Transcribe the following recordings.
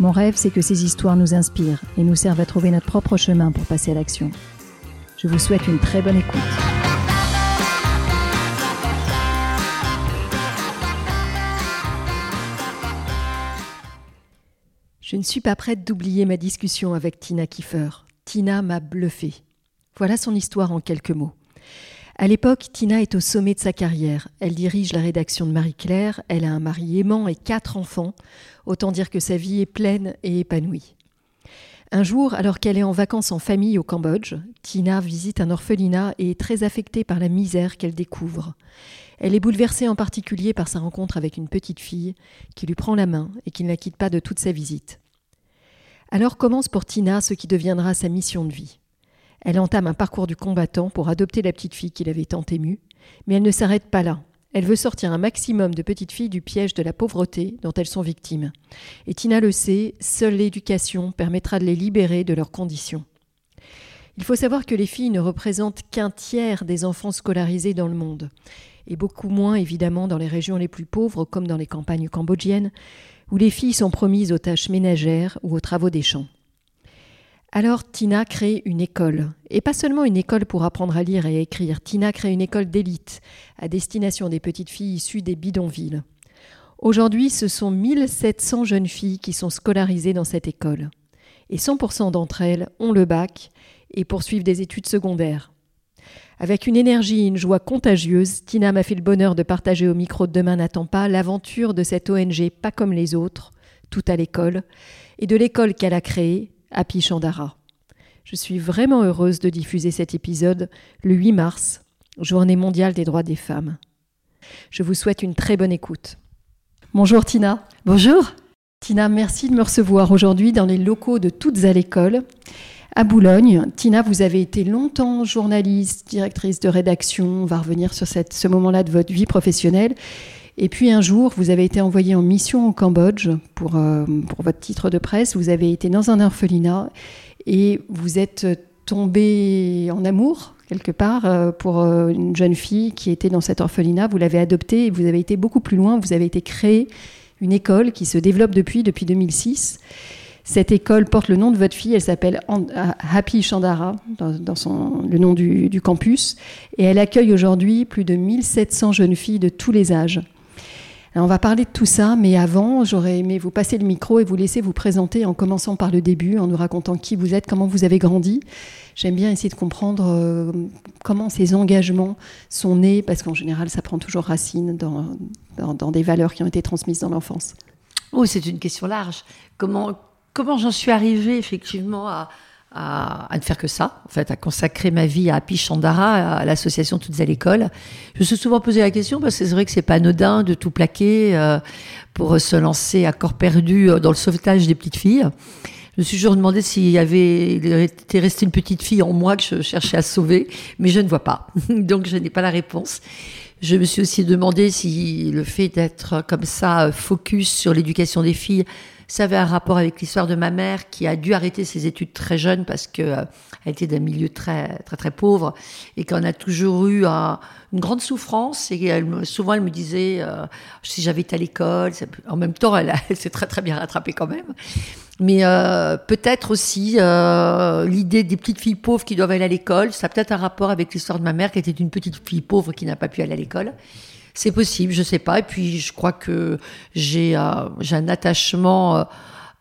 Mon rêve, c'est que ces histoires nous inspirent et nous servent à trouver notre propre chemin pour passer à l'action. Je vous souhaite une très bonne écoute. Je ne suis pas prête d'oublier ma discussion avec Tina Kiefer. Tina m'a bluffé. Voilà son histoire en quelques mots. À l'époque, Tina est au sommet de sa carrière. Elle dirige la rédaction de Marie-Claire, elle a un mari aimant et quatre enfants. Autant dire que sa vie est pleine et épanouie. Un jour, alors qu'elle est en vacances en famille au Cambodge, Tina visite un orphelinat et est très affectée par la misère qu'elle découvre. Elle est bouleversée en particulier par sa rencontre avec une petite fille qui lui prend la main et qui ne la quitte pas de toute sa visite. Alors commence pour Tina ce qui deviendra sa mission de vie. Elle entame un parcours du combattant pour adopter la petite fille qui l'avait tant émue, mais elle ne s'arrête pas là. Elle veut sortir un maximum de petites filles du piège de la pauvreté dont elles sont victimes. Et Tina le sait, seule l'éducation permettra de les libérer de leurs conditions. Il faut savoir que les filles ne représentent qu'un tiers des enfants scolarisés dans le monde, et beaucoup moins évidemment dans les régions les plus pauvres comme dans les campagnes cambodgiennes, où les filles sont promises aux tâches ménagères ou aux travaux des champs. Alors Tina crée une école, et pas seulement une école pour apprendre à lire et à écrire, Tina crée une école d'élite à destination des petites filles issues des bidonvilles. Aujourd'hui, ce sont 1700 jeunes filles qui sont scolarisées dans cette école, et 100% d'entre elles ont le bac et poursuivent des études secondaires. Avec une énergie et une joie contagieuse, Tina m'a fait le bonheur de partager au micro de Demain n'attend pas l'aventure de cette ONG pas comme les autres, tout à l'école, et de l'école qu'elle a créée, Happy Chandara. Je suis vraiment heureuse de diffuser cet épisode le 8 mars, journée mondiale des droits des femmes. Je vous souhaite une très bonne écoute. Bonjour Tina. Bonjour. Tina, merci de me recevoir aujourd'hui dans les locaux de Toutes à l'école à Boulogne. Tina, vous avez été longtemps journaliste, directrice de rédaction. On va revenir sur cette, ce moment-là de votre vie professionnelle. Et puis un jour, vous avez été envoyé en mission au Cambodge pour, euh, pour votre titre de presse. Vous avez été dans un orphelinat et vous êtes tombé en amour quelque part euh, pour euh, une jeune fille qui était dans cet orphelinat. Vous l'avez adoptée et vous avez été beaucoup plus loin. Vous avez été créé une école qui se développe depuis, depuis 2006. Cette école porte le nom de votre fille, elle s'appelle Happy Chandara, dans, son, le nom du, du, campus, et elle accueille aujourd'hui plus de 1700 jeunes filles de tous les âges on va parler de tout ça, mais avant, j'aurais aimé vous passer le micro et vous laisser vous présenter en commençant par le début, en nous racontant qui vous êtes, comment vous avez grandi. J'aime bien essayer de comprendre euh, comment ces engagements sont nés, parce qu'en général, ça prend toujours racine dans, des valeurs qui ont été transmises dans l'enfance. Oh, c'est une question large. Comment, comment j'en suis arrivée effectivement à, à, ne faire que ça, en fait, à consacrer ma vie à Happy Chandara, à l'association Toutes à l'école. Je me suis souvent posé la question parce que c'est vrai que c'est pas anodin de tout plaquer euh, pour se lancer à corps perdu euh, dans le sauvetage des petites filles. Je me suis toujours demandé s'il y avait, il était resté une petite fille en moi que je cherchais à sauver, mais je ne vois pas. Donc je n'ai pas la réponse. Je me suis aussi demandé si le fait d'être comme ça focus sur l'éducation des filles ça avait un rapport avec l'histoire de ma mère qui a dû arrêter ses études très jeune parce que euh, était d'un milieu très très très pauvre et qu'on a toujours eu une grande souffrance et souvent elle me disait euh, si j'avais été à l'école en même temps elle, s'est très très bien rattrapée quand même. Mais euh, peut-être aussi l'idée des petites filles pauvres qui doivent aller à l'école ça a peut-être un rapport avec l'histoire de ma mère qui était une petite fille pauvre qui n'a pas pu aller à l'école c'est possible, je sais pas. Et puis, je crois que j'ai euh, un attachement, euh,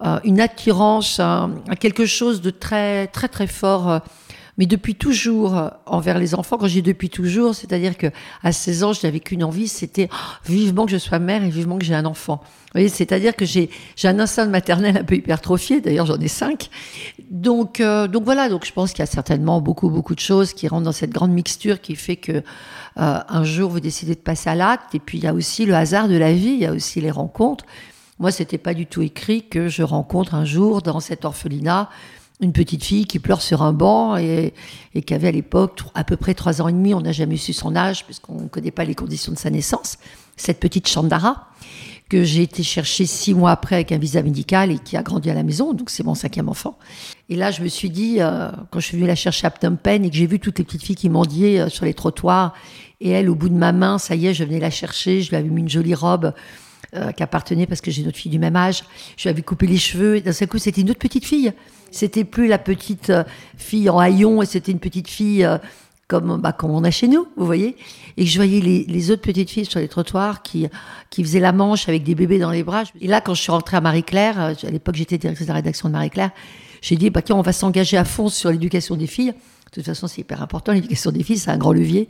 euh, une attirance à, quelque chose de très, très, très fort. Mais depuis toujours envers les enfants, quand j'ai depuis toujours, c'est-à-dire que à 16 ans, je n'avais qu'une envie, c'était oh, vivement que je sois mère et vivement que j'ai un enfant. Vous voyez, c'est-à-dire que j'ai un instinct maternel un peu hypertrophié, d'ailleurs j'en ai cinq. Donc, donc voilà, donc je pense qu'il y a certainement beaucoup, beaucoup de choses qui rentrent dans cette grande mixture qui fait que euh, un jour vous décidez de passer à l'acte, et puis il y a aussi le hasard de la vie, il y a aussi les rencontres. moi, c'était pas du tout écrit que je rencontre un jour dans cet orphelinat une petite fille qui pleure sur un banc et, qui avait à l'époque à peu près trois ans et demi. On n'a jamais su son âge puisqu'on ne connaît pas les conditions de sa naissance. Cette petite Chandara que j'ai été chercher six mois après avec un visa médical et qui a grandi à la maison, donc c'est mon cinquième enfant. Et là, je me suis dit, euh, quand je suis venue la chercher à Phnom et que j'ai vu toutes les petites filles qui mendiaient euh, sur les trottoirs, et elle, au bout de ma main, ça y est, je venais la chercher, je lui avais mis une jolie robe euh, qui appartenait parce que j'ai une autre fille du même âge, je lui avais coupé les cheveux, et d'un seul coup, c'était une autre petite fille. C'était plus la petite fille en haillon, et c'était une petite fille comme, bah, comme on a chez nous, vous voyez. Et je voyais les, les, autres petites filles sur les trottoirs qui, qui faisaient la manche avec des bébés dans les bras. Et là, quand je suis rentrée à Marie-Claire, euh, à l'époque j'étais directrice de la rédaction de Marie-Claire, j'ai dit, bah, tiens, on va s'engager à fond sur l'éducation des filles. De toute façon, c'est hyper important, l'éducation des filles, c'est un grand levier.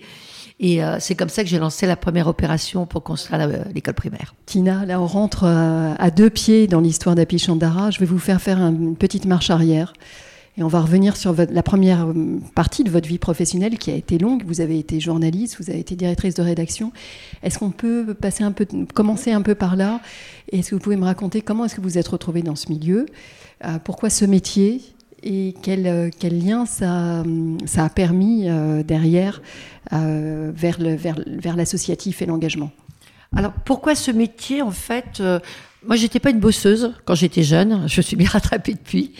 Et euh, c'est comme ça que j'ai lancé la première opération pour construire l'école primaire. Tina, là on rentre euh, à deux pieds dans l'histoire d'Api Chandara. Je vais vous faire faire une petite marche arrière. Et on va revenir sur la première euh, partie de votre vie professionnelle qui a été longue. Vous avez été journaliste, vous avez été directrice de rédaction. Est-ce qu'on peut passer un peu, commencer un peu par là? Est-ce que vous pouvez me raconter comment est-ce que vous êtes retrouvée dans ce milieu? Euh, Pourquoi ce métier? Et quel, euh, quel, lien ça, ça a permis derrière vers, le, vers, vers l'associatif et l'engagement? Alors pourquoi ce métier en fait moi, j'étais pas une bosseuse quand j'étais jeune. Je suis bien rattrapée depuis.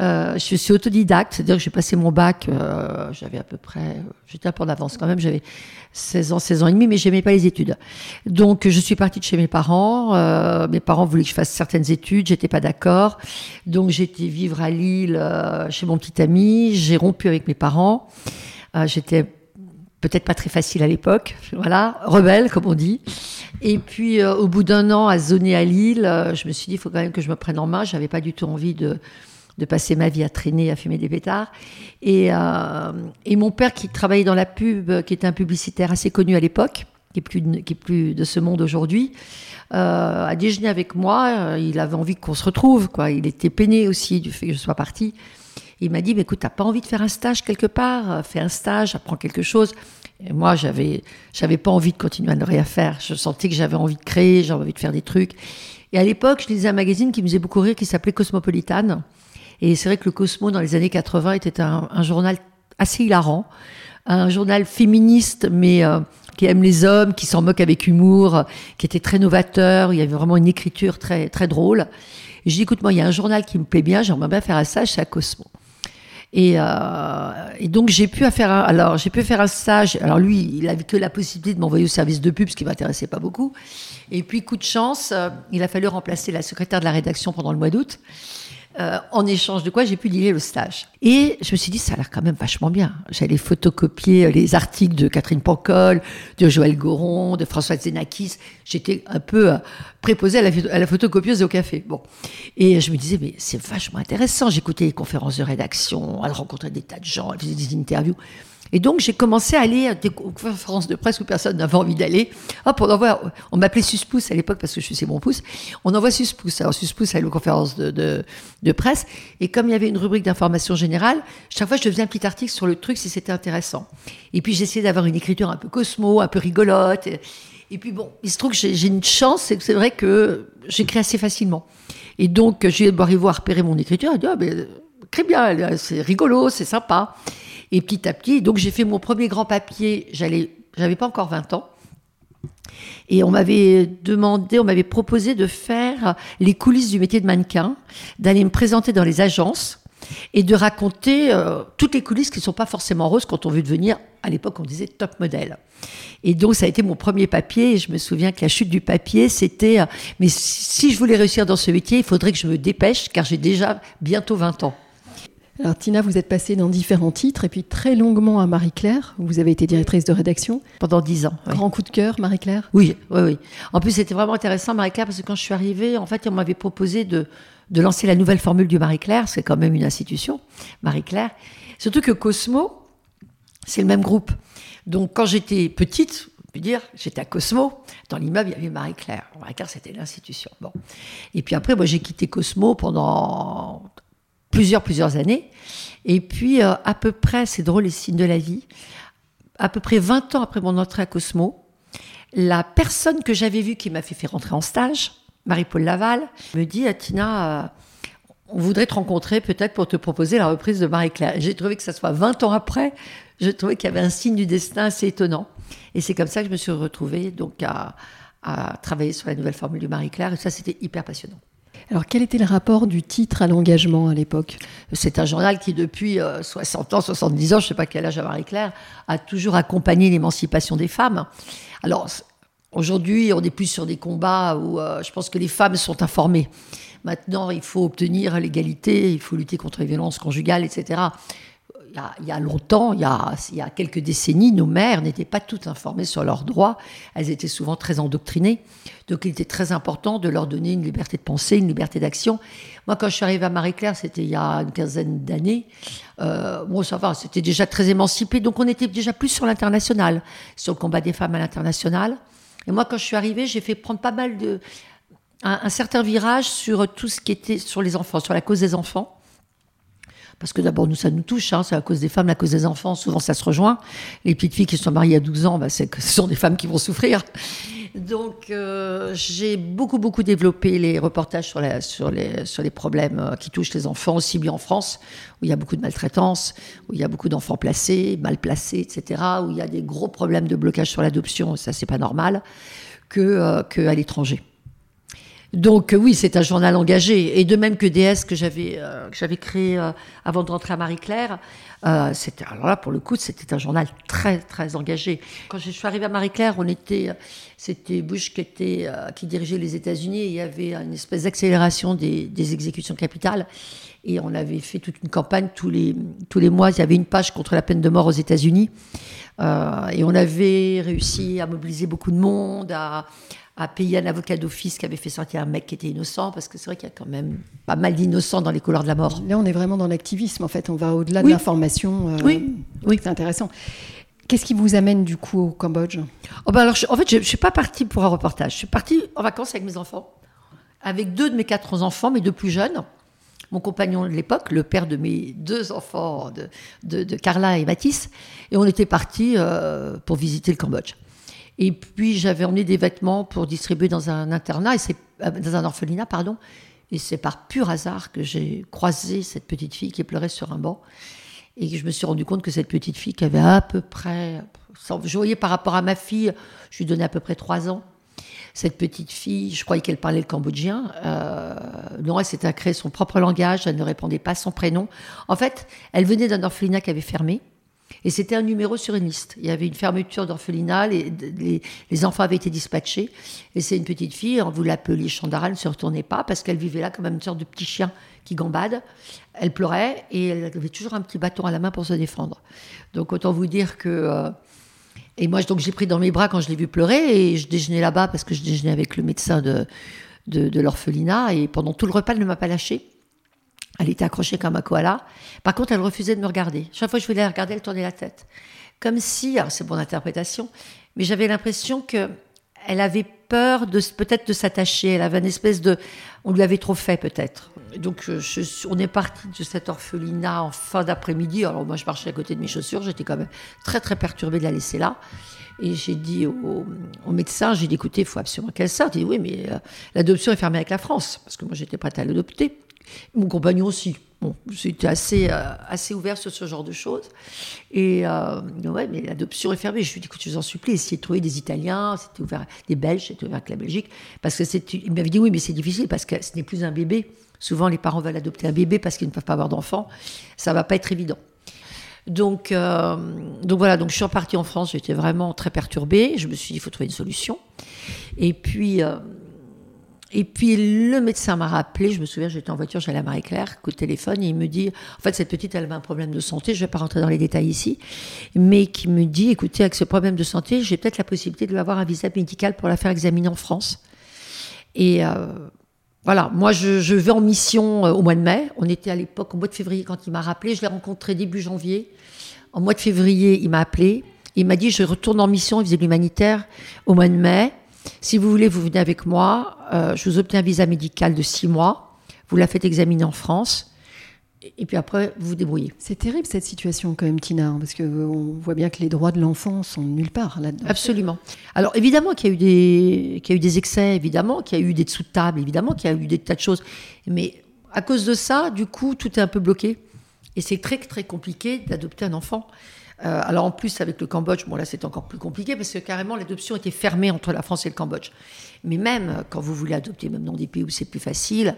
Euh, je suis autodidacte, c'est-à-dire que j'ai passé mon bac. Euh, j'avais à peu près, j'étais un peu en avance quand même. J'avais 16 ans, 16 ans et demi, mais j'aimais pas les études. Donc, je suis partie de chez mes parents. Euh, mes parents voulaient que je fasse certaines études. J'étais pas d'accord. Donc, j'étais vivre à Lille euh, chez mon petit ami. J'ai rompu avec mes parents. Euh, j'étais peut-être pas très facile à l'époque, voilà, rebelle comme on dit. Et puis euh, au bout d'un an à zoner à Lille, euh, je me suis dit il faut quand même que je me prenne en main. J'avais pas du tout envie de, de passer ma vie à traîner, à fumer des pétards. Et, euh, et mon père qui travaillait dans la pub, qui était un publicitaire assez connu à l'époque, qui est plus de, qui est plus de ce monde aujourd'hui, a déjeuné avec moi. il avait envie qu'on se retrouve, quoi. Il était peiné aussi du fait que je sois partie. Il m'a dit, mais écoute, t'as pas envie de faire un stage quelque part? Fais un stage, apprends quelque chose. Moi, j'avais, j'avais pas envie de continuer à ne rien faire. Je sentais que j'avais envie de créer, j'avais envie de faire des trucs. Et à l'époque, je lisais un magazine qui me faisait beaucoup rire, qui s'appelait Cosmopolitan. Et c'est vrai que le Cosmo, dans les années 80, était un, journal assez hilarant, un journal féministe, mais euh, qui aime les hommes, qui s'en moque avec humour, qui était très novateur. Il y avait vraiment une écriture très très drôle. Et je dis, écoute, moi, il y a un journal qui me plaît bien, j'aimerais bien faire un stage, c'est à Cosmo. Et, euh, et, donc j'ai pu faire un, alors j'ai pu faire un stage. Alors lui, il avait que la possibilité de m'envoyer au service de pub, ce qui m'intéressait pas beaucoup. Et puis coup de chance, euh, il a fallu remplacer la secrétaire de la rédaction pendant le mois d'août. Euh, en échange de quoi j'ai pu lier le stage. Et je me suis dit, ça a l'air quand même vachement bien. J'allais photocopier euh, les articles de Catherine Pancol, de Joël Goron, de François Zenakis. J'étais un peu euh, préposée à la, à la, photocopieuse au café. Bon. Et je me disais, mais c'est vachement intéressant. J'écoutais les conférences de rédaction, elle rencontrait des tas de gens, elle faisait des interviews. Et donc, j'ai commencé à aller à des conférences de presse où personne n'avait envie d'aller. Hop, on envoie, on m'appelait Suspouce à l'époque parce que je faisais mon pouce. On envoie Suspouce. Alors, Suspouce allait aux conférences de, de, presse. Et comme il y avait une rubrique d'information générale, chaque fois, je faisais un petit article sur le truc si c'était intéressant. Et puis, j'essayais d'avoir une écriture un peu cosmo, un peu rigolote. Et, puis, bon, il se trouve que j'ai une chance, c'est c'est vrai que j'écris assez facilement. Et donc, j'ai arrivé à repérer mon écriture. Elle dit, ah, ben, très bien, c'est rigolo, c'est sympa. Et petit à petit, donc j'ai fait mon premier grand papier, j'allais, j'avais pas encore 20 ans. Et on m'avait demandé, on m'avait proposé de faire les coulisses du métier de mannequin, d'aller me présenter dans les agences et de raconter euh, toutes les coulisses qui ne sont pas forcément roses quand on veut devenir, à l'époque on disait top modèle. Et donc ça a été mon premier papier et je me souviens que la chute du papier c'était, euh, mais si je voulais réussir dans ce métier, il faudrait que je me dépêche car j'ai déjà bientôt 20 ans. Alors Tina, vous êtes passée dans différents titres et puis très longuement à Marie-Claire. Vous avez été directrice de rédaction. Pendant dix ans. Grand coup de cœur, Marie-Claire Oui, oui, oui. En plus, c'était vraiment intéressant, Marie-Claire, parce que quand je suis arrivée, en fait, on m'avait proposé de, de lancer la nouvelle formule du Marie-Claire. C'est quand même une institution, Marie-Claire. Surtout que Cosmo, c'est le même groupe. Donc quand j'étais petite, on peut dire, j'étais à Cosmo. Dans l'immeuble, il y avait Marie-Claire. Marie-Claire, c'était l'institution. Bon. Et puis après, moi, j'ai quitté Cosmo pendant plusieurs, plusieurs années. Et puis, euh, à peu près, c'est drôle les signes de la vie, à peu près 20 ans après mon entrée à Cosmo, la personne que j'avais vue qui m'a fait rentrer en stage, Marie-Paul Laval, me dit Tina, euh, on voudrait te rencontrer peut-être pour te proposer la reprise de Marie-Claire. J'ai trouvé que ça soit 20 ans après, j'ai trouvé qu'il y avait un signe du destin assez étonnant. Et c'est comme ça que je me suis retrouvée donc à, à travailler sur la nouvelle formule du Marie-Claire. Et ça, c'était hyper passionnant. Alors, quel était le rapport du titre à l'engagement à l'époque? C'est un journal qui, depuis 60 euh, ans, 70 ans, je ne sais pas quel âge a Marie-Claire, a toujours accompagné l'émancipation des femmes. Alors, aujourd'hui, on est plus sur des combats où euh, je pense que les femmes sont informées. Maintenant, il faut obtenir l'égalité, il faut lutter contre les violences conjugales, etc il y, a, longtemps, il y a, quelques décennies, nos mères n'étaient pas toutes informées sur leurs droits. Elles étaient souvent très endoctrinées. Donc il était très important de leur donner une liberté de pensée, une liberté d'action. Moi, quand je suis arrivée à Marie-Claire, c'était il y a une quinzaine d'années. Euh, bon, ça va, c'était déjà très émancipé. Donc on était déjà plus sur l'international, sur le combat des femmes à l'international. Et moi, quand je suis arrivée, j'ai fait prendre pas mal de. Un certain virage sur tout ce qui était sur les enfants, sur la cause des enfants parce que d'abord, nous, ça nous touche, hein, c'est à cause des femmes, à cause des enfants, souvent ça se rejoint. Les petites filles qui sont mariées à 12 ans, bah, c'est que ce sont des femmes qui vont souffrir. Donc, euh, j'ai beaucoup, beaucoup développé les reportages sur, la, sur, les, sur les problèmes euh, qui touchent les enfants, aussi bien en France, où il y a beaucoup de maltraitance, où il y a beaucoup d'enfants placés, mal placés, etc., où il y a des gros problèmes de blocage sur l'adoption, ça, c'est pas normal, que, euh, qu'à l'étranger. Donc euh, oui, c'est un journal engagé. Et de même que DS que j'avais euh, j'avais créé euh, avant de rentrer à Marie-Claire, c'était alors là pour le coup c'était un journal très très engagé. Quand je suis arrivée à Marie-Claire, on était c'était Bush qui était qui dirigeait les États-Unis. Il y avait une espèce d'accélération des, des, exécutions capitales. Et on avait fait toute une campagne tous les tous les mois. Il y avait une page contre la peine de mort aux États-Unis. et on avait réussi à mobiliser beaucoup de monde, à à payer un avocat d'office qui avait fait sortir un mec qui était innocent, parce que c'est vrai qu'il y a quand même pas mal d'innocents dans les couleurs de la mort. Là, on est vraiment dans l'activisme, en fait. On va au-delà de l'information. Euh, oui, oui. C'est intéressant. Qu'est-ce qui vous amène du coup au Cambodge? Oh ben alors, En fait, je ne suis pas partie pour un reportage. Je suis partie en vacances avec mes enfants, avec deux de mes quatre enfants, mes deux plus jeunes. Mon compagnon de l'époque, le père de mes deux enfants, de, de, Carla et Mathis, et on était partis euh, pour visiter le Cambodge. Et puis j'avais emmené des vêtements pour distribuer dans un internat, et c'est, euh, dans un orphelinat, pardon. Et c'est par pur hasard que j'ai croisé cette petite fille qui pleurait sur un banc. Et je me suis rendu compte que cette petite fille qui avait à peu près, je voyais par rapport à ma fille, je lui donnais à peu près trois ans. Cette petite fille, je croyais qu'elle parlait le cambodgien. Euh, non, elle s'était créé son propre langage, elle ne répondait pas à son prénom. En fait, elle venait d'un orphelinat qui avait fermé. Et c'était un numéro sur une liste. Il y avait une fermeture d'orphelinat, les, les, enfants avaient été dispatchés. Et c'est une petite fille, on vous l'appelait Chandara, elle ne se retournait pas parce qu'elle vivait là comme une sorte de petit chien qui gambade. Elle pleurait et elle avait toujours un petit bâton à la main pour se défendre. Donc autant vous dire que... Euh, et moi, donc j'ai pris dans mes bras quand je l'ai vue pleurer et je déjeunais là-bas parce que je déjeunais avec le médecin de, de, de l'orphelinat et pendant tout le repas, elle ne m'a pas lâché. Elle était accrochée comme un koala. Par contre, elle refusait de me regarder. Chaque fois que je voulais la regarder, elle tournait la tête. Comme si, alors c'est mon interprétation, mais j'avais l'impression que elle avait peur de peut-être de s'attacher. Elle avait une espèce de, on lui avait trop fait peut-être. Donc je, on est parti de cet orphelinat en fin d'après-midi. Alors moi je marchais à côté de mes chaussures, j'étais quand même très très perturbée de la laisser là. Et j'ai dit au, médecin, j'ai dit écoutez, il faut absolument qu'elle sorte. Il dit oui, mais euh, l'adoption est fermée avec la France, parce que moi j'étais prête à l'adopter. Mon compagnon aussi. Bon, j'étais assez, euh, assez ouvert sur ce genre de choses. Et euh, ouais, mais l'adoption est fermée. Je lui ai dit, écoute, je vous en supplie, essayez de trouver des Italiens, c'était ouvert, des Belges, c'était ouvert avec la Belgique. Parce que c'est, il m'avait dit, oui, mais c'est difficile parce que ce n'est plus un bébé. Souvent, les parents veulent adopter un bébé parce qu'ils ne peuvent pas avoir d'enfant. Ça va pas être évident. Donc, euh, donc voilà, donc je suis repartie en France, j'étais vraiment très perturbée. Je me suis dit, il faut trouver une solution. Et puis, et puis le médecin m'a rappelé, je me souviens, j'étais en voiture, j'allais à Marie-Claire, coup de téléphone, et il me dit, en fait, cette petite, elle avait un problème de santé, je ne vais pas rentrer dans les détails ici, mais qui me dit, écoutez, avec ce problème de santé, j'ai peut-être la possibilité de lui avoir un visa médical pour la faire examiner en France. Et euh, voilà, moi, je, vais en mission euh, au mois de mai. On était à l'époque, au mois de février, quand il m'a rappelé, je l'ai rencontré début janvier. En mois de février, il m'a appelé, il m'a dit, je retourne en mission, il faisait de l'humanitaire, au mois de mai. Si vous voulez, vous venez avec moi. Euh, je vous obtiens un visa médical de six mois. Vous la faites examiner en France. et puis après, vous vous débrouillez. C'est terrible cette situation quand même, Tina, hein, parce qu'on voit bien que les droits de l'enfant sont nulle part là-dedans. Absolument. Alors évidemment qu'il y a eu des, qu'il y a eu des excès, évidemment qu'il y a eu des dessous de table, évidemment qu'il y a eu des tas de choses. Mais à cause de ça, du coup, tout est un peu bloqué. Et c'est très très compliqué d'adopter un enfant. Euh, alors en plus avec le Cambodge, bon là c'est encore plus compliqué parce que carrément l'adoption était fermée entre la France et le Cambodge. Mais même quand vous voulez adopter, même dans des pays où c'est plus facile,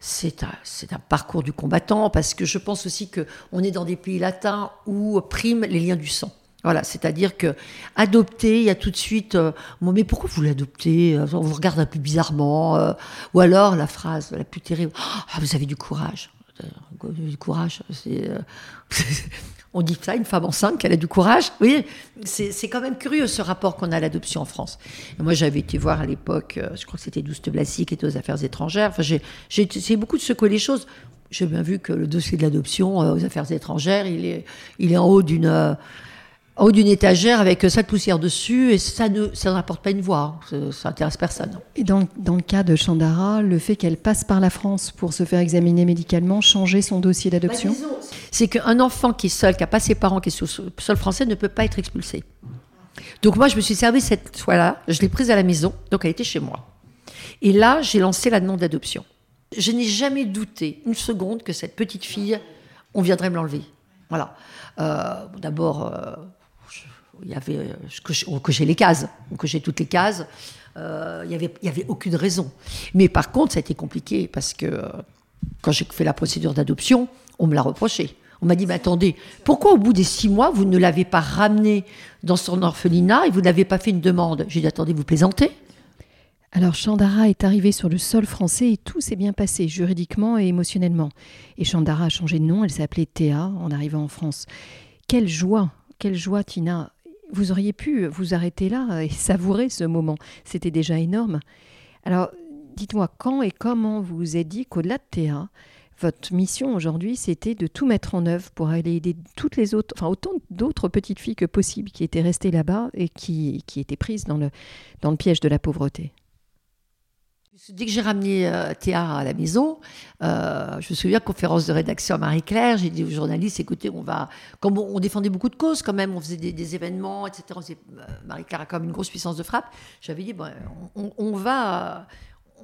c'est un, parcours du combattant parce que je pense aussi que on est dans des pays latins où priment les liens du sang. Voilà, c'est-à-dire que adopter, il y a tout de suite, euh, mais pourquoi vous l'adoptez? On vous regarde un peu bizarrement, euh, ou alors la phrase la plus terrible, ah, vous avez du courage. Du courage, c'est on dit ça, une femme enceinte, qu'elle a du courage. Oui, c'est quand même curieux ce rapport qu'on a à l'adoption en France. moi, j'avais été voir à l'époque, euh, je crois que c'était Douste Blassi qui était aux affaires étrangères. Enfin, j'ai essayé beaucoup de secouer les choses. J'ai bien vu que le dossier de l'adoption euh, aux affaires étrangères, il est, il est en haut d'une. Euh, en haut d'une étagère avec ça de poussière dessus et ça ne ça n'apporte pas une voix, hein. ça, n'intéresse personne. Et dans, dans, le cas de Chandara, le fait qu'elle passe par la France pour se faire examiner médicalement, changer son dossier d'adoption bah, C'est qu'un enfant qui est seul, qui n'a pas ses parents, qui est sur le sol français, ne peut pas être expulsé. Donc moi, je me suis servi cette fois-là, je l'ai prise à la maison, donc elle était chez moi. Et là, j'ai lancé la demande d'adoption. Je n'ai jamais douté une seconde que cette petite fille, on viendrait me l'enlever. Voilà. Euh, D'abord, euh, il y avait, euh, on cochait les cases, on cochait toutes les cases. Euh, il n'y avait, y avait aucune raison. Mais par contre, ça a été compliqué parce que euh, quand j'ai fait la procédure d'adoption, on me l'a reproché. On m'a dit, mais attendez, pourquoi au bout des six mois, vous ne l'avez pas ramené dans son orphelinat et vous n'avez pas fait une demande? J'ai dit, attendez, vous plaisantez? Alors Chandara est arrivée sur le sol français et tout s'est bien passé juridiquement et émotionnellement. Et Chandara a changé de nom, elle s'appelait Théa en arrivant en France. Quelle joie, quelle joie Tina vous auriez pu vous arrêter là et savourer ce moment. C'était déjà énorme. Alors, dites-moi quand et comment vous vous êtes dit qu'au-delà de Théa, votre mission aujourd'hui, c'était de tout mettre en œuvre pour aller aider toutes les autres, enfin autant d'autres petites filles que possible qui étaient restées là-bas et qui, qui étaient prises dans le, dans le piège de la pauvreté? Dès que j'ai ramené euh, Théa à la maison, euh, je me souviens, conférence de rédaction à Marie-Claire, j'ai dit aux journalistes, écoutez, on va, comme on, défendait beaucoup de causes quand même, on faisait des, événements, etc. Euh, Marie-Claire a quand même une grosse puissance de frappe. J'avais dit, bon, on, va,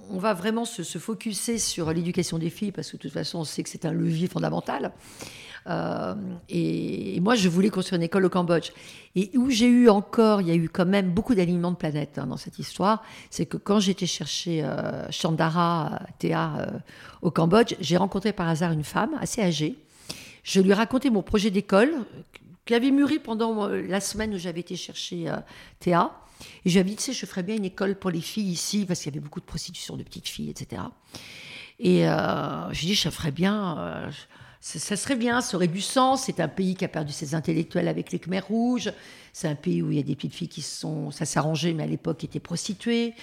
on va vraiment se, se focuser sur l'éducation des filles, parce que de toute façon, on sait que c'est un levier fondamental. Euh, et, moi, je voulais construire une école au Cambodge. Et où j'ai eu encore, il y a eu quand même beaucoup d'alignements de planètes hein, dans cette histoire, c'est que quand j'étais chercher euh, Chandara, Théa, euh, au Cambodge, j'ai rencontré par hasard une femme assez âgée. Je lui ai raconté mon projet d'école qui avait mûri pendant la semaine où j'avais été chercher Théa. Et je lui ai dit, tu sais, je ferais bien une école pour les filles ici, parce qu'il y avait beaucoup de prostitution de petites filles, etc. Et je lui ai dit, je ferais bien ça serait bien, ça aurait du sens. C'est un pays qui a perdu ses intellectuels avec les Khmers rouges. C'est un pays où il y a des petites filles qui sont, ça s'arrangeait, mais à l'époque étaient prostituées.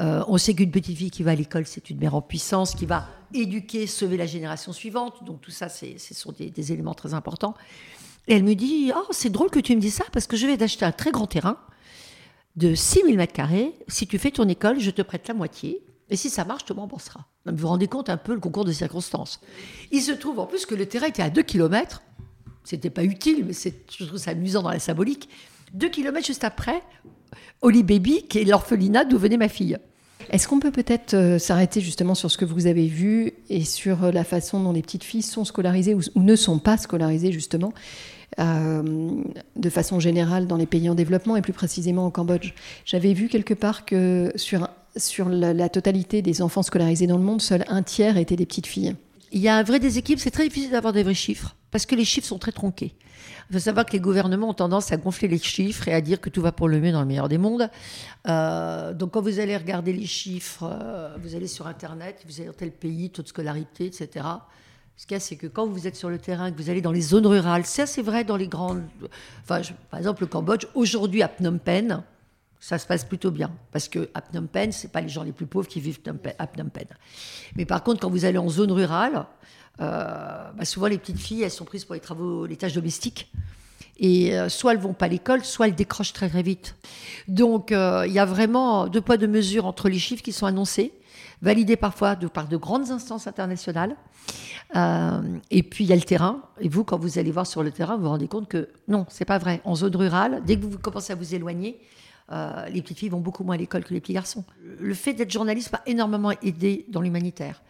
Euh, on sait qu'une petite fille qui va à l'école, c'est une mère en puissance qui va éduquer, sauver la génération suivante. Donc tout ça, ce sont des, éléments très importants. Et elle me dit, oh, c'est drôle que tu me dis ça parce que je vais d'acheter un très grand terrain de 6000 mètres carrés. Si tu fais ton école, je te prête la moitié. Et si ça marche, tu m'embourseras. Vous vous rendez compte un peu le concours de circonstances. Il se trouve en plus que le terrain était à 2 km. C'était pas utile, mais je trouve ça amusant dans la symbolique. 2 km juste après, Holly Baby, qui est l'orphelinat d'où venait ma fille. Est-ce qu'on peut peut-être euh, s'arrêter justement sur ce que vous avez vu et sur euh, la façon dont les petites filles sont scolarisées ou, ne sont pas scolarisées justement euh, de façon générale dans les pays en développement et plus précisément au Cambodge? J'avais vu quelque part que sur sur la, totalité des enfants scolarisés dans le monde, seul un tiers étaient des petites filles. Il y a un vrai déséquilibre, c'est très difficile d'avoir des vrais chiffres, parce que les chiffres sont très tronqués. Il faut savoir que les gouvernements ont tendance à gonfler les chiffres et à dire que tout va pour le mieux dans le meilleur des mondes. Euh, donc quand vous allez regarder les chiffres, euh, vous allez sur Internet, vous allez dans tel pays, taux de scolarité, etc. Ce qu'il y a, c'est que quand vous êtes sur le terrain, que vous allez dans les zones rurales, ça c'est vrai dans les grandes... Enfin, par exemple, le Cambodge, aujourd'hui à Phnom Penh, ça se passe plutôt bien. Parce que à Phnom Penh, ce pas les gens les plus pauvres qui vivent à Phnom Penh. Mais par contre, quand vous allez en zone rurale, euh, bah, souvent les petites filles, elles sont prises pour les travaux, les tâches domestiques. Et euh, soit elles vont pas à l'école, soit elles décrochent très très vite. Donc euh, il y a vraiment deux poids deux mesures entre les chiffres qui sont annoncés validé parfois par de grandes instances internationales. Et puis il y a le terrain. Et vous, quand vous allez voir sur le terrain, vous vous rendez compte que non, c'est pas vrai. En zone rurale, dès que vous commencez à vous éloigner, euh, les petites filles vont beaucoup moins à l'école que les petits garçons. Le fait d'être journaliste m'a énormément aidé dans l'humanitaire.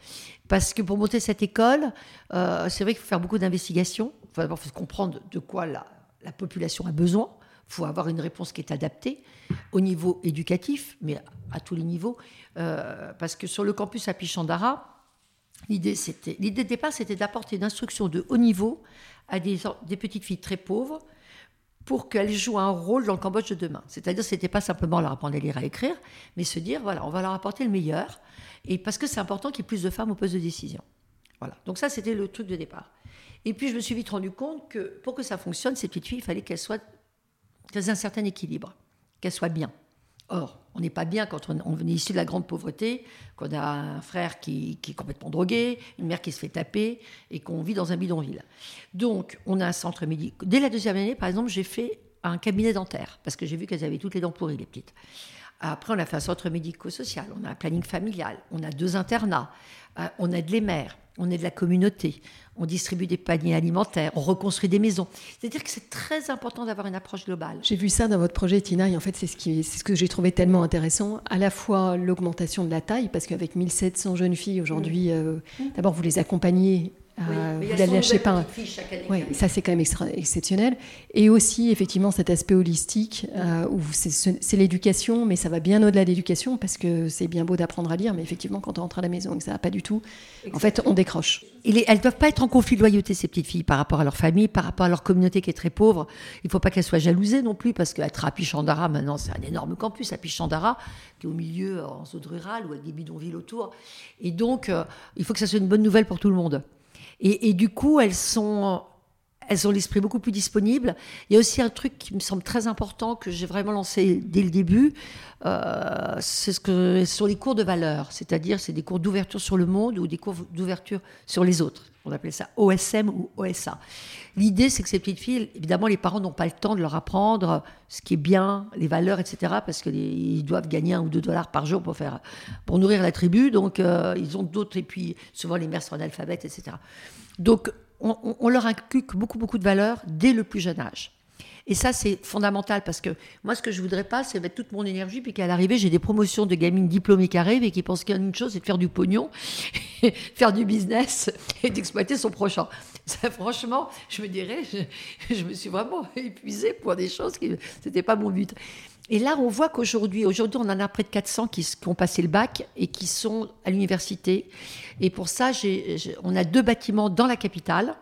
Parce que pour monter cette école, euh, c'est vrai qu'il faut faire beaucoup d'investigations. Il faut d'abord comprendre de quoi la, la population a besoin. Il faut avoir une réponse qui est adaptée au niveau éducatif, mais à tous les niveaux. Euh, parce que sur le campus à Pichandara, l'idée, de départ, c'était d'apporter une instruction de haut niveau à des petites filles très pauvres pour qu'elles jouent un rôle dans le Cambodge de demain. C'est-à-dire, ce n'était pas simplement leur apprendre à lire et à écrire, mais se dire, voilà, on va leur apporter le meilleur, et parce que c'est important qu'il y ait plus de femmes au poste de décision. Voilà. Donc ça, c'était le truc de départ. Et puis, je me suis vite rendu compte que pour que ça fonctionne, ces petites filles, il fallait qu'elles soient dans un certain équilibre, qu'elles soient bien. Or, on n'est pas bien quand on, on venait ici de la grande pauvreté, qu'on a un frère qui, qui, est complètement drogué, une mère qui se fait taper et qu'on vit dans un bidonville. Donc, on a un centre médical. Dès la deuxième année, par exemple, j'ai fait un cabinet dentaire parce que j'ai vu qu'elles avaient toutes les dents pourries, les petites. Après, on a fait un centre médico-social, on a un planning familial, on a deux internats, euh, on aide les mères, on aide la communauté, on distribue des paniers alimentaires, on reconstruit des maisons. C'est-à-dire que c'est très important d'avoir une approche globale. J'ai vu ça dans votre projet, Tina, et en fait, c'est ce, qui, c'est ce que j'ai trouvé tellement intéressant. À la fois l'augmentation de la taille, parce qu'avec 1700 jeunes filles aujourd'hui, mmh. euh, d'abord, vous les accompagnez oui, euh, vous la lâchez pas. Oui, ça c'est quand même exceptionnel. Et aussi effectivement cet aspect holistique euh, où c'est l'éducation, mais ça va bien au-delà de l'éducation parce que c'est bien beau d'apprendre à lire, mais effectivement quand on rentre à la maison et que ça va pas du tout, en fait on décroche. Et elles doivent pas être en conflit de loyauté ces petites filles par rapport à leur famille, par rapport à leur communauté qui est très pauvre. Il faut pas qu'elles soient jalousées non plus parce qu'être à Pichandara maintenant c'est un énorme campus à Pichandara qui est au milieu en zone rurale ou avec des bidonvilles autour. Et donc euh, il faut que ça soit une bonne nouvelle pour tout le monde. Et, du coup, elles sont elles ont l'esprit beaucoup plus disponible. Il y a aussi un truc qui me semble très important que j'ai vraiment lancé dès le début, euh, c'est ce que sur les cours de valeur, c'est-à-dire c'est des cours d'ouverture sur le monde ou des cours d'ouverture sur les autres. On appelait ça OSM ou OSA. L'idée, c'est que ces petites filles, évidemment, les parents n'ont pas le temps de leur apprendre ce qui est bien, les valeurs, etc., parce qu'ils doivent gagner un ou deux dollars par jour pour, faire, pour nourrir la tribu. Donc, euh, ils ont d'autres, et puis souvent les mères sont analphabètes, etc. Donc, on, leur inculque beaucoup, beaucoup de valeurs dès le plus jeune âge. Et ça, c'est fondamental parce que moi, ce que je voudrais pas, c'est mettre toute mon énergie, puis qu'à l'arrivée, j'ai des promotions de gamines diplômées qui arrivent et qui pensent qu'il y a une chose, c'est de faire du pognon, faire du business et d'exploiter son prochain. Franchement, je me dirais, je, me suis vraiment épuisée pour des choses qui n'étaient pas mon but. Et là, on voit qu'aujourd'hui, aujourd'hui, on en a près de 400 qui, qui, ont passé le bac et qui sont à l'université. Et pour ça, on a deux bâtiments dans la capitale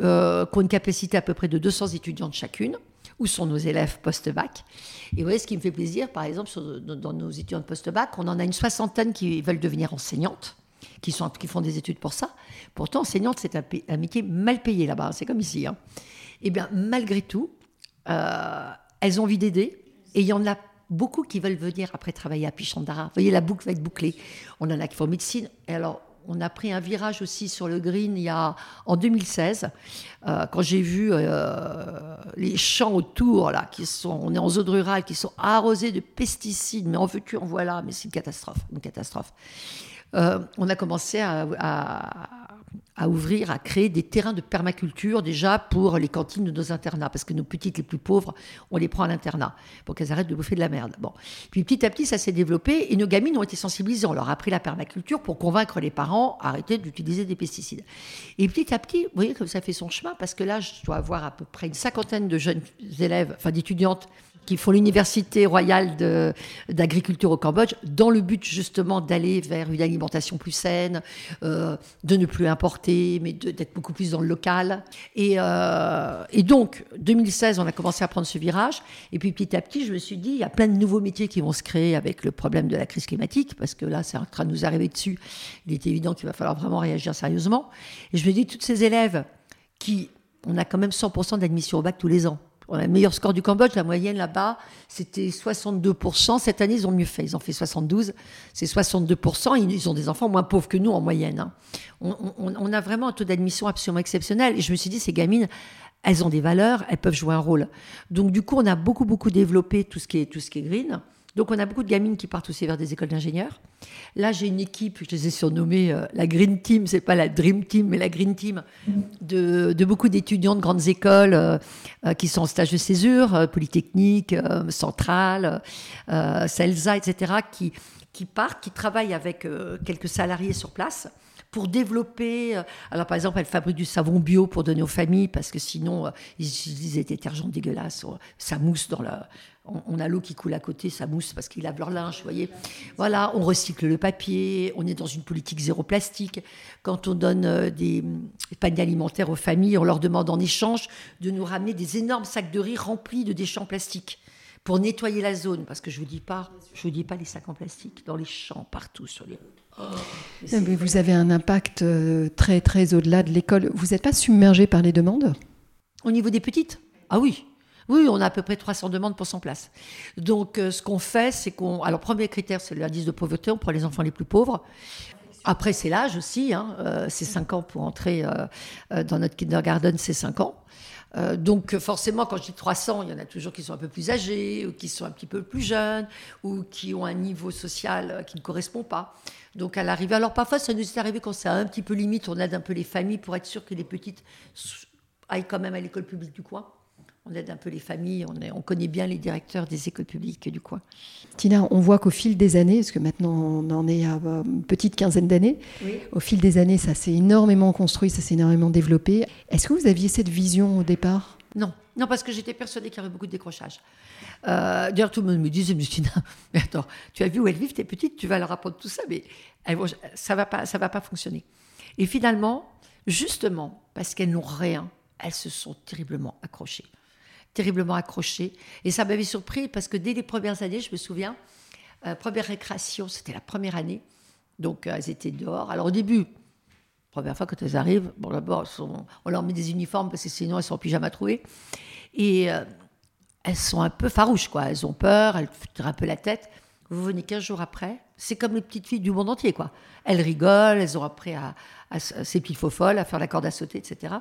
euh, qui ont une capacité à peu près de 200 étudiantes chacune. Où sont nos élèves post-bac Et vous voyez, ce qui me fait plaisir, par exemple, dans nos étudiantes post-bac, on en a une soixantaine qui veulent devenir enseignantes. Qui, font des études pour ça. Pourtant, enseignante, c'est un, métier mal payé là-bas, c'est comme ici. Hein. Et eh bien, malgré tout, euh, elles ont envie d'aider, et il y en a beaucoup qui veulent venir après travailler à Pichandara. Vous voyez, la boucle va être bouclée. On en a qui font médecine. Et alors, on a pris un virage aussi sur le green il y a, en 2016, euh, quand j'ai vu euh, les champs autour, là, qui sont, on est en zone rurale, qui sont arrosés de pesticides, mais en veux-tu, en voilà, mais c'est une catastrophe, une catastrophe. Euh, on a commencé à, ouvrir, à créer des terrains de permaculture déjà pour les cantines de nos internats, parce que nos petites les plus pauvres, on les prend à l'internat pour qu'elles arrêtent de bouffer de la merde. Bon, puis petit à petit, ça s'est développé et nos gamines ont été sensibilisées. On leur a appris la permaculture pour convaincre les parents à arrêter d'utiliser des pesticides. Et petit à petit, vous voyez comme ça fait son chemin, parce que là, je dois avoir à peu près une cinquantaine de jeunes élèves, enfin d'étudiantes qui font l'université royale d'agriculture au Cambodge, dans le but justement d'aller vers une alimentation plus saine, euh, de ne plus importer, mais d'être beaucoup plus dans le local. Et, euh, et, donc, 2016, on a commencé à prendre ce virage. Et puis petit à petit, je me suis dit, il y a plein de nouveaux métiers qui vont se créer avec le problème de la crise climatique, parce que là, c'est en train de nous arriver dessus. Il est évident qu'il va falloir vraiment réagir sérieusement. Et je me dis, toutes ces élèves qui, on a quand même 100% d'admission au bac tous les ans. On a le meilleur score du Cambodge. La moyenne là-bas, c'était 62%. Cette année, ils ont mieux fait. Ils ont fait 72. C'est 62%. Ils ont des enfants moins pauvres que nous en moyenne. Hein. On, a vraiment un taux d'admission absolument exceptionnel. Et je me suis dit, ces gamines, elles ont des valeurs, elles peuvent jouer un rôle. Donc, du coup, on a beaucoup, beaucoup développé tout ce qui est, tout ce qui est green. Donc on a beaucoup de gamines qui partent aussi vers des écoles d'ingénieurs. Là, j'ai une équipe, je les ai surnommées euh, la Green Team, c'est pas la Dream Team, mais la Green Team, de, beaucoup d'étudiants de grandes écoles euh, euh, qui sont en stage de césure, Polytechnique, Centrale, CELSA, etc., qui, qui partent, qui travaillent avec quelques salariés sur place pour développer. alors, par exemple, elle fabrique du savon bio pour donner aux familles, parce que sinon, ils utilisent des détergents dégueulasses. Ça mousse dans la, on, a l'eau qui coule à côté, ça mousse parce qu'ils lavent leur linge, vous voyez. Voilà, on recycle le papier, on est dans une politique zéro plastique. Quand on donne euh, des, paniers alimentaires aux familles, on leur demande en échange de nous ramener des énormes sacs de riz remplis de déchets en plastique pour nettoyer la zone. Parce que je vous dis pas, je vous dis pas les sacs en plastique dans les champs, partout sur les routes. mais vous avez un impact euh, très très au-delà de l'école. Vous n'êtes pas submergé par les demandes? Au niveau des petites? Ah oui, oui, on a à peu près 300 demandes pour 100 places. Donc, euh, ce qu'on fait, c'est qu'on. Alors, premier critère, c'est l'indice de pauvreté. On prend les enfants les plus pauvres. Après, c'est l'âge aussi. Hein. Euh, c'est 5 ans pour entrer euh, dans notre kindergarten, c'est 5 ans. donc, forcément, quand je dis 300, il y en a toujours qui sont un peu plus âgés, ou qui sont un petit peu plus jeunes, ou qui ont un niveau social qui ne correspond pas. Donc, à l'arrivée. Alors, parfois, ça nous est arrivé quand c'est un petit peu limite, on aide un peu les familles pour être sûr que les petites aillent quand même à l'école publique du coin on aide un peu les familles, on, connaît bien les directeurs des écoles publiques du coin. Tina, on voit qu'au fil des années, parce que maintenant on en est à une petite quinzaine d'années, au fil des années ça s'est énormément construit, ça s'est énormément développé. Est-ce que vous aviez cette vision au départ? Non, non parce que j'étais persuadée qu'il y avait beaucoup de décrochage. Euh, D'ailleurs, tout le monde me disait, mais Tina, mais attends, tu as vu où elles vivent, t'es petite, tu vas leur apprendre tout ça, mais ça va pas, ça va pas fonctionner. Et finalement, justement, parce qu'elles n'ont rien, elles se sont terriblement accrochées terriblement accroché. Et ça m'avait surpris parce que dès les premières années, je me souviens, euh, première récréation, c'était la première année. Donc, euh, elles étaient dehors. Alors, au début, première fois quand elles arrivent, bon, d'abord, on leur met des uniformes parce que sinon, elles sont en pyjama trouées. Et euh, elles sont un peu farouches, quoi. Elles ont peur, elles tirent un peu la tête. Vous venez 15 jours après, c'est comme les petites filles du monde entier, quoi. Elles rigolent, elles ont appris à, ces petites faux folles, à faire la corde à sauter, etc.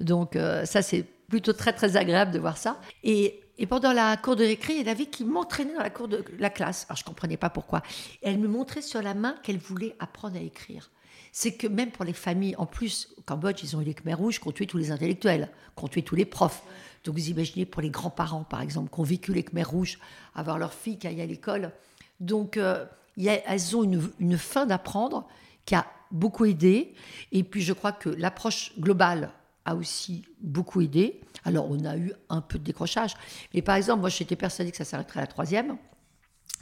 Donc, ça, c'est plutôt très très agréable de voir ça. Et, pendant la cour de récré, il y avait qui m'entraînait dans la cour de la classe. Alors je comprenais pas pourquoi. elle me montrait sur la main qu'elle voulait apprendre à écrire. C'est que même pour les familles, en plus, au Cambodge, ils ont eu les Khmer rouges qui ont tué tous les intellectuels, qui ont tué tous les profs. Donc vous imaginez pour les grands-parents, par exemple, qui ont vécu les Khmer rouges, avoir leur fille qui aille à l'école. Donc euh, elles ont une, une fin d'apprendre qui a beaucoup aidé. Et puis je crois que l'approche globale a aussi beaucoup aidé. Alors, on a eu un peu de décrochage. Mais par exemple, moi, j'étais persuadée que ça s'arrêterait à la troisième.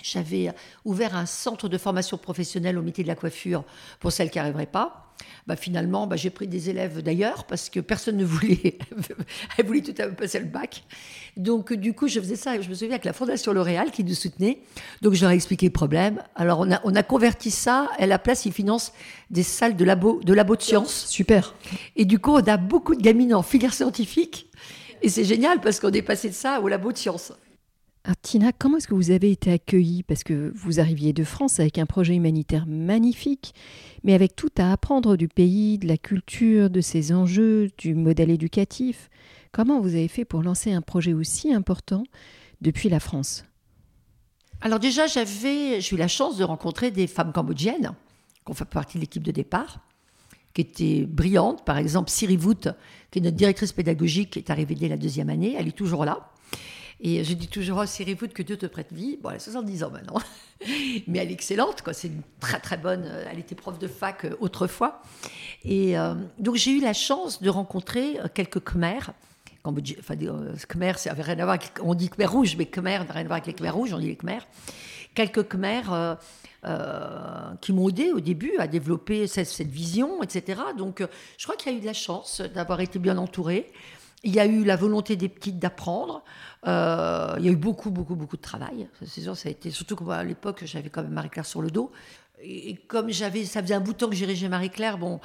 J'avais ouvert un centre de formation professionnelle au métier de la coiffure pour celles qui n'arriveraient pas. Bah, finalement, bah, j'ai pris des élèves d'ailleurs parce que personne ne voulait, elle voulait tout à fait passer le bac. Donc, du coup, je faisais ça. Je me souviens avec la Fondation L'Oréal qui nous soutenait. Donc, je leur ai expliqué le problème. Alors, on a, on a converti ça. À la place, ils financent des salles de labo de, labo de sciences. Super. Et du coup, on a beaucoup de gamines en filière scientifique. Et c'est génial parce qu'on est passé de ça au labo de sciences. Alors, Tina, comment est-ce que vous avez été accueillie? Parce que vous arriviez de France avec un projet humanitaire magnifique, mais avec tout à apprendre du pays, de la culture, de ses enjeux, du modèle éducatif. Comment vous avez fait pour lancer un projet aussi important depuis la France? Alors déjà, j'avais, j'ai eu la chance de rencontrer des femmes cambodgiennes qui ont fait partie de l'équipe de départ, qui étaient brillantes. Par exemple, Siri Vout, qui est notre directrice pédagogique, qui est arrivée dès la deuxième année, elle est toujours là. Et je dis toujours, oh, Siri que Dieu te prête vie. Bon, elle a 70 ans maintenant. Mais elle est excellente, quoi. C'est une très, très bonne. Euh, elle était prof de fac euh, autrefois. Et euh, donc, j'ai eu la chance de rencontrer quelques Khmer. Enfin, Khmer, ça n'avait rien à voir avec. On dit Khmer rouge, mais Khmer n'a rien à voir avec les Khmer rouges, on dit les Khmer. Quelques Khmer. qui m'ont aidé au début à développer cette, cette vision, etc. Donc, je crois qu'il y a eu de la chance d'avoir été bien entourée. Il y a eu la volonté des petites d'apprendre. Euh, il y a eu beaucoup, beaucoup, beaucoup de travail. C'est sûr, ça a été surtout qu'à l'époque, j'avais quand même Marie-Claire sur le dos. Et comme j'avais, ça faisait un bout de temps que dirigeais Marie-Claire, bon,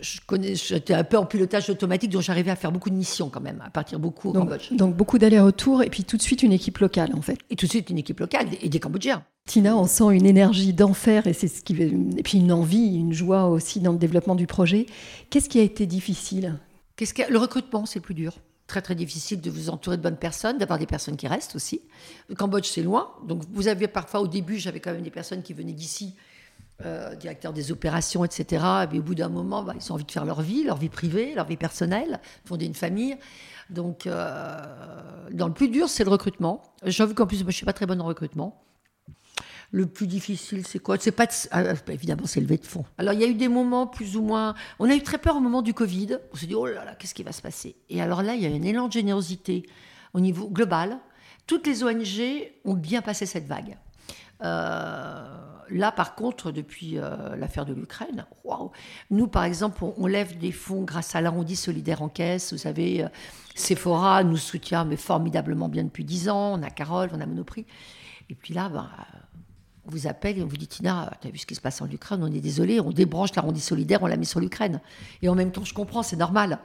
je connais, j'étais un peu en pilotage automatique, donc j'arrivais à faire beaucoup de missions quand même, à partir beaucoup au donc, Cambodge. Donc beaucoup d'allers-retours et puis tout de suite une équipe locale en fait. Et tout de suite une équipe locale et des Cambodgiens. Tina, on sent une énergie d'enfer et c'est ce qui et puis une envie, une joie aussi dans le développement du projet. Qu'est-ce qui a été difficile Le recrutement, c'est plus dur. très très difficile de vous entourer de bonnes personnes, d'avoir des personnes qui restent aussi. Le Cambodge, c'est loin. Donc vous avez parfois, au début, j'avais quand même des personnes qui venaient d'ici, euh, directeurs des opérations, etc. Et au bout d'un moment, bah, ils ont envie de faire leur vie, leur vie privée, leur vie personnelle, fonder une famille. Donc, euh, dans le plus dur, c'est le recrutement. J'avoue qu'en plus, je suis pas très bonne en recrutement. Le plus difficile, c'est quoi? C'est pas ah, bah, évidemment, c'est lever de fonds. Alors, il y a eu des moments plus ou moins. On a eu très peur au moment du Covid. On s'est dit oh là là, qu'est-ce qui va se passer? Et alors là, il y a un élan de générosité au niveau global. Toutes les ONG ont bien passé cette vague. Euh, là, par contre, depuis euh, l'affaire de l'Ukraine, nous, par exemple, on, lève des fonds grâce à l'arrondi solidaire en caisse. Vous savez, euh, Sephora nous soutient mais formidablement bien depuis 10 ans. On a Carole, on a Monoprix. Et puis là, ben, vous appelle et on vous dit Tina, tu as vu ce qui se passe en Ukraine On est désolé, on débranche l'arrondi solidaire, on la met sur l'Ukraine. Et en même temps, je comprends, c'est normal.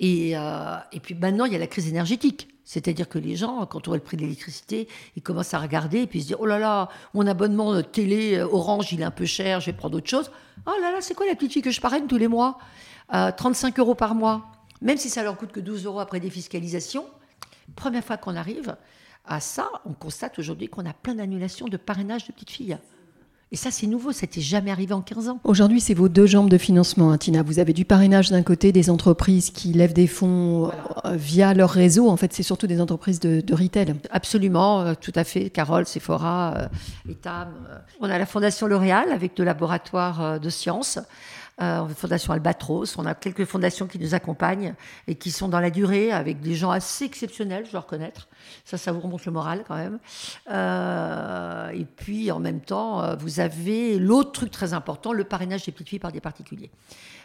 Et, euh, et, puis maintenant, il y a la crise énergétique. C'est-à-dire que les gens, quand on voit le prix de l'électricité, ils commencent à regarder et puis se dire Oh là là, mon abonnement télé euh, Orange, il est un peu cher, je vais prendre autre chose. Oh là là, c'est quoi la petite que je parraine tous les mois? 35 euh, euros par mois. Même si ça leur coûte que 12 euros après défiscalisation, première fois qu'on arrive, à ça, on constate aujourd'hui qu'on a plein d'annulations de parrainage de petites filles. Et ça, c'est nouveau, ça n'était jamais arrivé en 15 ans. Aujourd'hui, c'est vos deux jambes de financement, hein, Tina. Vous avez du parrainage d'un côté, des entreprises qui lèvent des fonds euh, via leur réseau. En fait, c'est surtout des entreprises de, retail. Absolument, euh, tout à fait. Carole, Sephora, euh, Etam. On a la Fondation L'Oréal avec deux laboratoires de sciences euh, Fondation Albatros. On a quelques fondations qui nous accompagnent et qui sont dans la durée avec des gens assez exceptionnels, je dois reconnaître. Ça, ça vous remonte le moral quand même. Euh, et puis, en même temps, euh, vous avez l'autre truc très important, le parrainage des petites filles par des particuliers.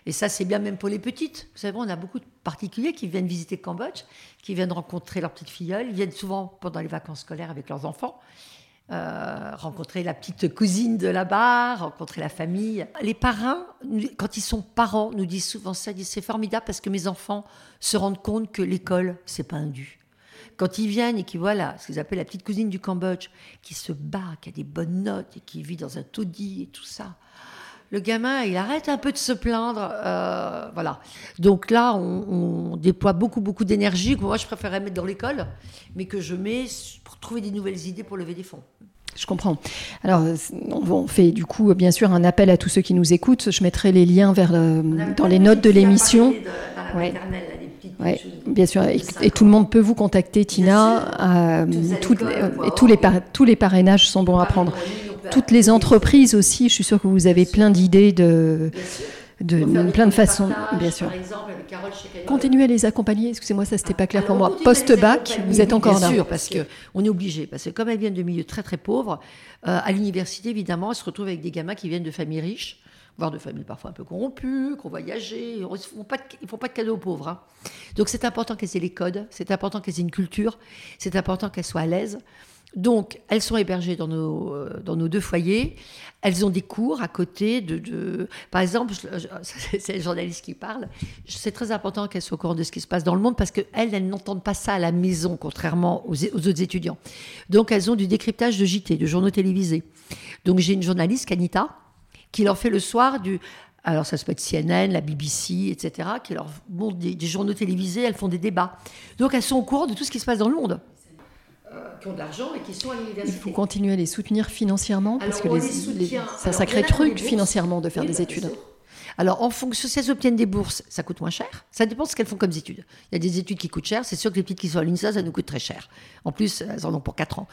Et ça, c'est bien même pour les petites. Vous savez, on a beaucoup de particuliers qui viennent visiter Cambodge, qui viennent rencontrer leurs petites filleules. Ils viennent souvent pendant les vacances scolaires avec leurs enfants. Euh, rencontrer la petite cousine de là-bas, rencontrer la famille. Les parrains, quand ils sont parents, nous disent souvent ça, c'est formidable parce que mes enfants se rendent compte que l'école, c'est pas un dû. Quand ils viennent et qu'ils voient là, ce qu'ils appellent la petite cousine du Cambodge, qui se bat, qui a des bonnes notes et qui vit dans un taudis et tout ça, le gamin, il arrête un peu de se plaindre. Euh, voilà. Donc là, on, déploie beaucoup, beaucoup d'énergie que moi, je préférerais mettre dans l'école, mais que je mets pour trouver des nouvelles idées pour lever des fonds. Je comprends. Alors, on fait du coup, bien sûr, un appel à tous ceux qui nous écoutent. Je mettrai les liens vers dans les notes de l'émission. Ouais. bien sûr. Et, tout le monde peut vous contacter, Tina. Euh, et tous les, tous les parrainages sont bons à prendre toutes les entreprises aussi. Je suis sûre que vous avez plein d'idées de, de, plein de façons, bien sûr. Continuez à les accompagner. Excusez-moi, ça c'était pas clair pour moi. Post-bac, vous êtes encore là. Bien sûr, parce que on est obligé, parce que comme elles viennent de milieux très très pauvres, euh, à l'université évidemment, elles se retrouvent avec des gamins qui viennent de familles riches voire de familles parfois un peu corrompues, qui ont voyagé. Ils ne font, pas de, font pas de cadeaux aux pauvres. Hein. Donc c'est important qu'elles aient les codes, c'est important qu'elles aient une culture, c'est important qu'elles soient à l'aise. Donc, elles sont hébergées dans nos, euh, dans nos deux foyers. Elles ont des cours à côté de. Par exemple, c'est le journaliste qui parle. C'est très important qu'elles soient au courant de ce qui se passe dans le monde parce qu'elles, elles, n'entendent pas ça à la maison, contrairement aux, autres étudiants. Donc, elles ont du décryptage de JT, de journaux télévisés. Donc, j'ai une journaliste, Kanita, qui leur fait le soir du. Alors, ça se peut être CNN, la BBC, etc., qui leur montre des journaux télévisés, elles font des débats. Donc, elles sont au courant de tout ce qui se passe dans le monde. Euh, qui ont de l'argent et qui sont à l'université. Il faut continuer à les soutenir financièrement parce que c'est un sacré truc financièrement de faire des études. Alors, en fonction, si elles obtiennent des bourses, ça coûte moins cher. Ça dépend de ce qu'elles font comme études. Il y a des études qui coûtent cher. C'est sûr que les petites qui sont à l'UNISA, ça nous coûte très cher. En plus, elles en ont pour 4 ans.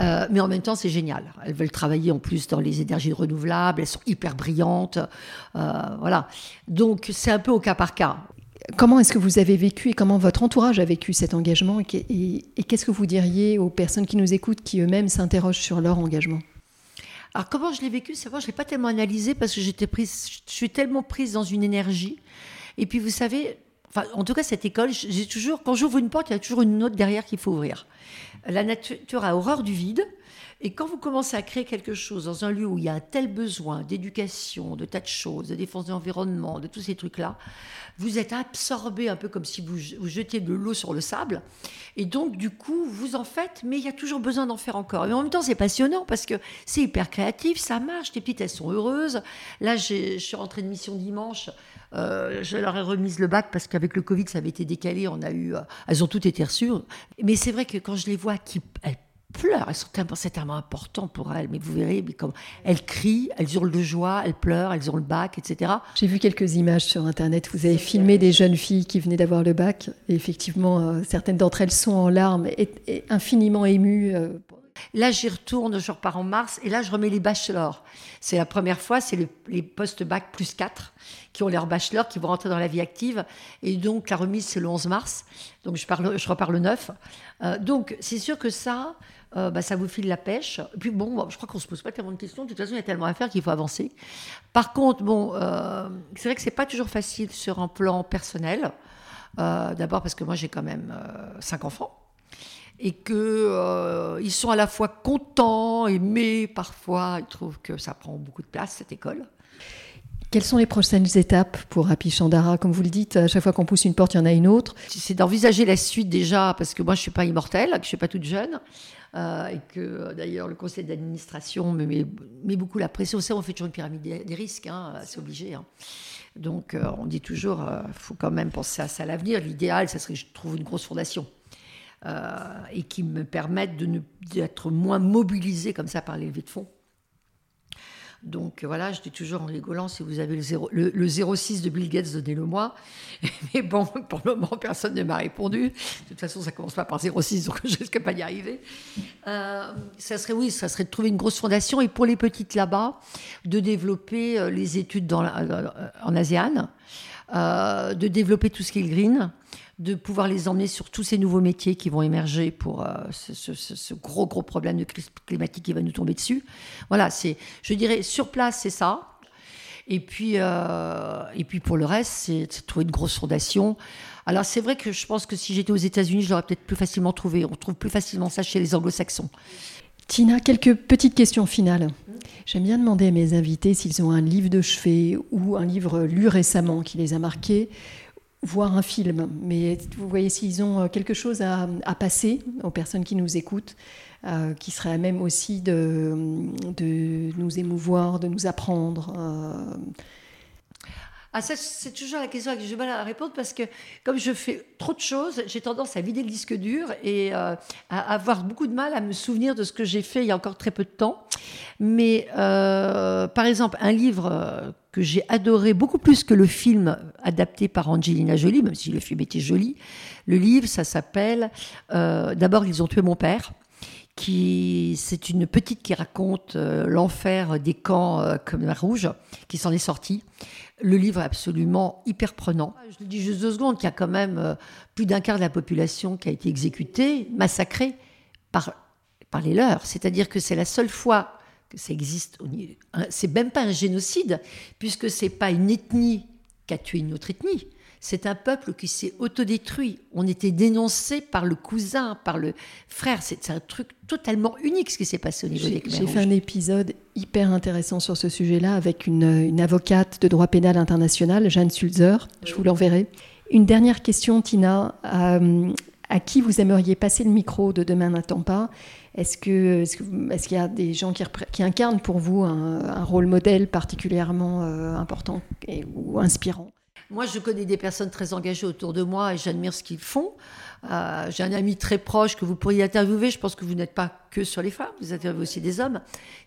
Euh, mais en même temps, c'est génial. Elles veulent travailler en plus dans les énergies renouvelables. Elles sont hyper brillantes. Euh, voilà. Donc, c'est un peu au cas par cas. Comment est-ce que vous avez vécu et comment votre entourage a vécu cet engagement et, qu'est-ce que vous diriez aux personnes qui nous écoutent qui eux-mêmes s'interrogent sur leur engagement? Alors comment je l'ai vécu, c'est vrai, je l'ai pas tellement analysé parce que j'étais prise, je suis tellement prise dans une énergie. Et puis vous savez, enfin, en tout cas cette école, j'ai toujours, quand j'ouvre une porte, il y a toujours une autre derrière qu'il faut ouvrir. La nature a horreur du vide. Et quand vous commencez à créer quelque chose dans un lieu où il y a un tel besoin d'éducation, de tas de choses, de défense de l'environnement, de tous ces trucs-là, vous êtes absorbé un peu comme si vous, jetiez de l'eau sur le sable. Et donc, du coup, vous en faites, mais il y a toujours besoin d'en faire encore. Et en même temps, c'est passionnant parce que c'est hyper créatif, ça marche. Les petites, elles sont heureuses. Là, je suis rentrée de mission dimanche. Euh, je leur ai remise le bac parce qu'avec le Covid, ça avait été décalé. On a eu, euh, elles ont toutes été reçues. Mais c'est vrai que quand je les vois, qui, elles pleurent. Elles sont c'est tellement important pour elles. Mais vous verrez, mais comme elles crient, elles hurlent de joie, elles pleurent, elles ont le bac, etc. J'ai vu quelques images sur Internet. Vous avez filmé des jeunes filles qui venaient d'avoir le bac. Et effectivement, euh, certaines d'entre elles sont en larmes et, infiniment émues. Euh. Là, j'y retourne, je repars en mars, et là, je remets les bachelors. C'est la première fois, c'est les post-bac plus 4 qui ont leur bachelor, qui vont rentrer dans la vie active. Et donc, la remise, c'est le 11 mars. Donc, je, parle, je repars le 9. Euh, donc, c'est sûr que ça, euh, bah, ça vous file la pêche. Puis bon, je crois qu'on se pose pas tellement de questions. De toute façon, il y a tellement à faire qu'il faut avancer. Par contre, bon, euh, c'est vrai que c'est pas toujours facile sur un plan personnel. D'abord parce que moi, j'ai quand même cinq enfants et que ils sont à la fois contents, aimés, parfois ils trouvent que ça prend beaucoup de place cette école. Quelles sont les prochaines étapes pour Happy Chandara? Comme vous le dites, à chaque fois qu'on pousse une porte, il y en a une autre. C'est d'envisager la suite déjà, parce que moi, je ne suis pas immortelle, que je ne suis pas toute jeune. Euh, et que d'ailleurs le conseil d'administration me met, beaucoup la pression. Ça, on fait toujours une pyramide des, risques, hein, c'est obligé. Hein. Donc euh, on dit toujours, il euh, faut quand même penser à ça à l'avenir. L'idéal, ça serait que je trouve une grosse fondation. et qui me permette d'être moins mobilisé comme ça par les de fonds. Donc voilà, je dis toujours en rigolant, si vous avez le, 0, le, 06 de Bill Gates, donnez-le-moi. Mais bon, pour le moment, personne ne m'a répondu. De toute façon, ça commence pas par 06, donc je risque pas d'y arriver. Euh, ça serait, oui, ça serait de trouver une grosse fondation et pour les petites là-bas, de développer euh, les études euh, en ASEAN, de développer tout ce qui est le green, de pouvoir les emmener sur tous ces nouveaux métiers qui vont émerger pour euh, ce, gros gros problème de crise climatique qui va nous tomber dessus. Voilà, c'est, je dirais, sur place, c'est ça. Et puis, euh, et puis pour le reste, c'est, trouver une grosse fondation. Alors c'est vrai que je pense que si j'étais aux États-Unis, je l'aurais peut-être plus facilement trouvé. On trouve plus facilement ça chez les Anglo-Saxons. Tina, quelques petites questions finales. J'aime bien demander à mes invités s'ils ont un livre de chevet ou un livre lu récemment qui les a marqués voir un film. Mais vous voyez, s'ils ont euh, quelque chose à, passer aux personnes qui nous écoutent, euh, qui seraient à même aussi de, de, nous émouvoir, de nous apprendre. Euh, ah, ça, c'est toujours la question à laquelle j'ai mal à répondre parce que comme je fais trop de choses, j'ai tendance à vider le disque dur et euh, à avoir beaucoup de mal à me souvenir de ce que j'ai fait il y a encore très peu de temps. Mais euh, par exemple, un livre euh, que j'ai adoré beaucoup plus que le film adapté par Angelina Jolie, même si le film était joli. Le livre, ça s'appelle D'abord, ils ont tué mon père qui c'est une petite qui raconte l'enfer des camps comme la Rouge, qui s'en est sortie. Le livre est absolument hyper prenant. Je le dis juste deux secondes, qu'il y a quand même euh, plus d'un quart de la population qui a été exécutée, massacrée par, par les leurs. C'est-à-dire que c'est la seule fois que ça existe. C'est même pas un génocide, puisque c'est pas une ethnie qui a tué une autre ethnie c'est un peuple qui s'est autodétruit. On était dénoncé par le cousin, par le frère. C'est un truc totalement unique ce qui s'est passé au niveau des Khmer J'ai fait un épisode hyper intéressant sur ce sujet-là avec une, avocate de droit pénal international, Jeanne Sulzer. Je vous l'enverrai. Une dernière question, Tina. Euh, à qui vous aimeriez passer le micro de Demain n'attend pas? Est-ce qu'il est y a des gens qui, incarnent pour vous un, rôle modèle particulièrement euh, important ou inspirant? Moi, je connais des personnes très engagées autour de moi et j'admire ce qu'ils font. Euh, j'ai un ami très proche que vous pourriez interviewer. Je pense que vous n'êtes pas que sur les femmes, vous interviewez aussi des hommes,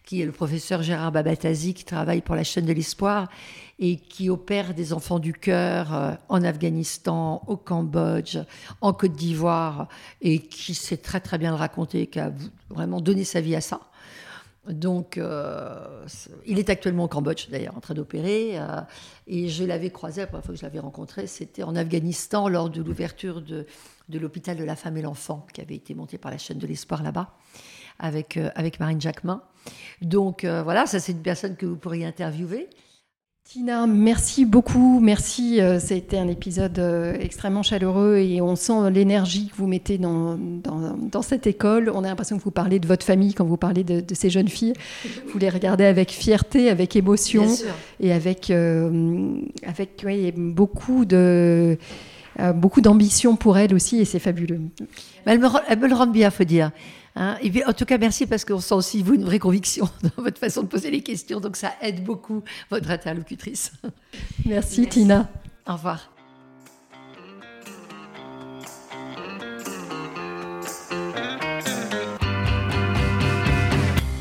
qui est le professeur Gérard Babatazi, qui travaille pour la chaîne de l'espoir et qui opère des enfants du cœur euh, en Afghanistan, au Cambodge, en Côte d'Ivoire, et qui sait très très bien le raconter, qui a vraiment donné sa vie à ça. Donc, euh, il est actuellement au Cambodge, d'ailleurs, en train d'opérer. Euh, et je l'avais croisé, la première fois que je l'avais rencontré, c'était en Afghanistan, lors de l'ouverture de, l'hôpital de la femme et l'enfant, qui avait été monté par la chaîne de l'espoir là-bas, avec, euh, avec Marine Jacquemin. Donc, voilà, ça, c'est une personne que vous pourriez interviewer. Tina, merci beaucoup. Merci. Euh, ça a été un épisode euh, extrêmement chaleureux et on sent l'énergie que vous mettez dans, dans, cette école. On a l'impression que vous parlez de votre famille quand vous parlez de, ces jeunes filles. Vous les regardez avec fierté, avec émotion et avec, euh, avec beaucoup de. beaucoup d'ambition pour elles aussi et c'est fabuleux. Elle me, elle me le rend bien, faut dire. Hein. et en tout cas, merci parce qu'on sent aussi, vous, une vraie conviction dans votre façon de poser les questions. Donc, ça aide beaucoup votre interlocutrice. Merci, Tina. Au revoir.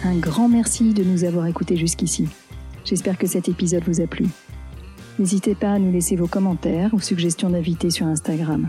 Un grand merci de nous avoir écoutés jusqu'ici. J'espère que cet épisode vous a plu. N'hésitez pas à nous laisser vos commentaires ou suggestions d'invités sur Instagram.